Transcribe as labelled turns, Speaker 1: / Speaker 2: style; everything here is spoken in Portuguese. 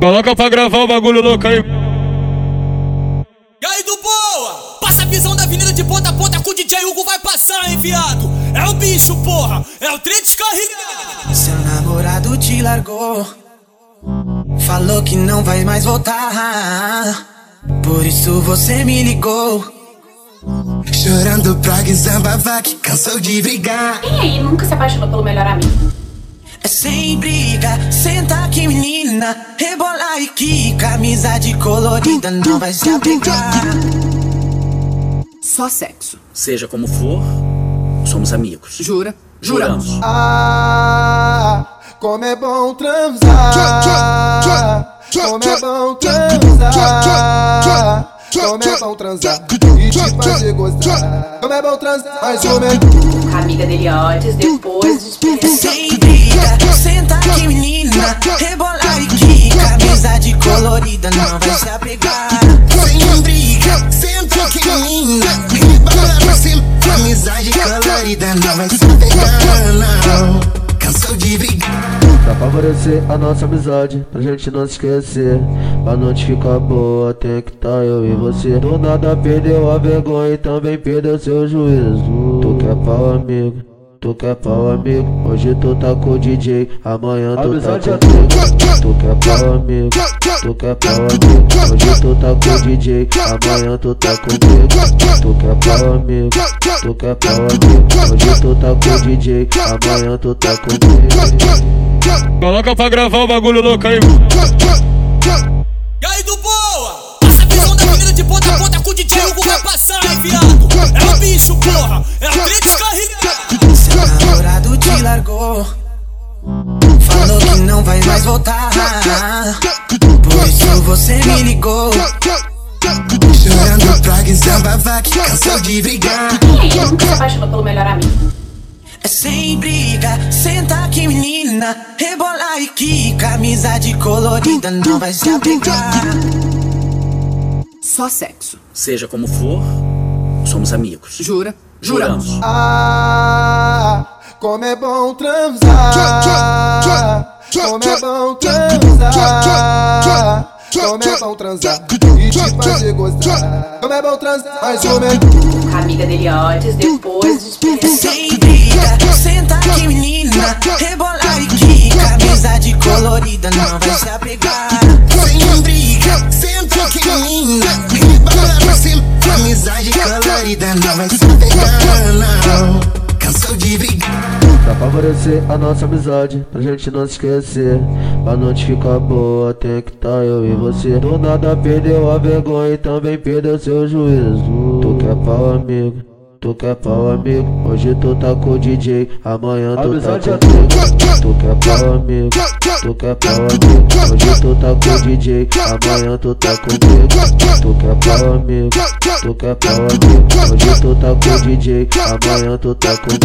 Speaker 1: Coloca pra gravar o bagulho louco aí.
Speaker 2: E aí, do boa? Passa a visão da avenida de ponta a ponta com o DJ Hugo vai passar, hein, viado? É o bicho, porra! É o trem descarregado!
Speaker 3: Seu namorado te largou. Falou que não vai mais voltar. Por isso você me ligou. Chorando pra desabafar que cansou de brigar.
Speaker 4: Quem aí nunca se apaixonou pelo melhor amigo?
Speaker 3: É sem briga, senta aqui menina. Rebola e quica, amizade colorida não vai se apegar.
Speaker 4: Só sexo.
Speaker 5: Seja como for, somos amigos.
Speaker 4: Jura?
Speaker 5: Juramos.
Speaker 6: Ah, como é bom transar. Como é bom transar. Como é bom transar e te fazer gostar. Como é bom transar, mas como é
Speaker 4: A amiga dele antes, depois
Speaker 3: É menina. Rebola e quica, amizade colorida não vai se apegar. Sem briga, senta aqui. Rebola pra cima, amizade colorida não vai se apegar. Não, cansou de brigar.
Speaker 7: Pra favorecer a nossa amizade, pra gente não se esquecer A noite ficar boa, tem que tá eu e você Do nada perdeu a vergonha e também perdeu seu juízo Tu quer pau amigo, tu quer pau amigo. Hoje tu tá com o DJ, amanhã tu tá comigo Tu quer pau amigo, tu quer pau amigo. Hoje tu tá com o DJ, amanhã tu tá comigo Tu quer pau amigo, tu quer pau amigo. Hoje tu tá com o DJ, amanhã tu tá comigo
Speaker 1: Coloca pra gravar o bagulho louco aí.
Speaker 2: E aí, do boa? Passa a visão da de ponta a ponta com o DJ Hugo vai passar, hein, viado? É o bicho, porra! É o trem
Speaker 3: largou. Falou que não vai mais voltar. Por isso você me ligou. Chorando pra desabafar que cansou de brigar.
Speaker 4: Quem aí nunca se apaixonou pelo melhor amigo?
Speaker 3: É sem briga, senta aqui menina. Rebola e quica, amizade colorida não vai se apegar.
Speaker 4: Só sexo.
Speaker 5: Seja como for, somos amigos.
Speaker 4: Jura?
Speaker 5: Juramos.
Speaker 6: Ah, como é bom transar. Como é bom transar. Como é bom transar e te fazer. Como é bom transar, mas como é
Speaker 4: amiga dele antes, depois dos
Speaker 3: É sem briga, senta aqui menina. Rebola e quica, amizade colorida não vai se apegar. Sem briga, senta aqui menina. Rebola pra cima, amizade colorida não vai se apegar. Não, cansou de brigar.
Speaker 7: Pra favorecer a nossa amizade, pra gente não se esquecer. A noite ficar boa, tem que tá eu e você. Do nada perdeu a vergonha e também perdeu seu juízo. Tu quer pau amigo, tu quer pau amigo. Hoje tu tá com o DJ, amanhã tu tá comigo Tu quer pau amigo, tu quer pau amigo. Hoje tu tá com o DJ, amanhã tu tá comigo Tu quer pau amigo, tu quer pau amigo. Hoje tu tá com o DJ, amanhã tu tá comigo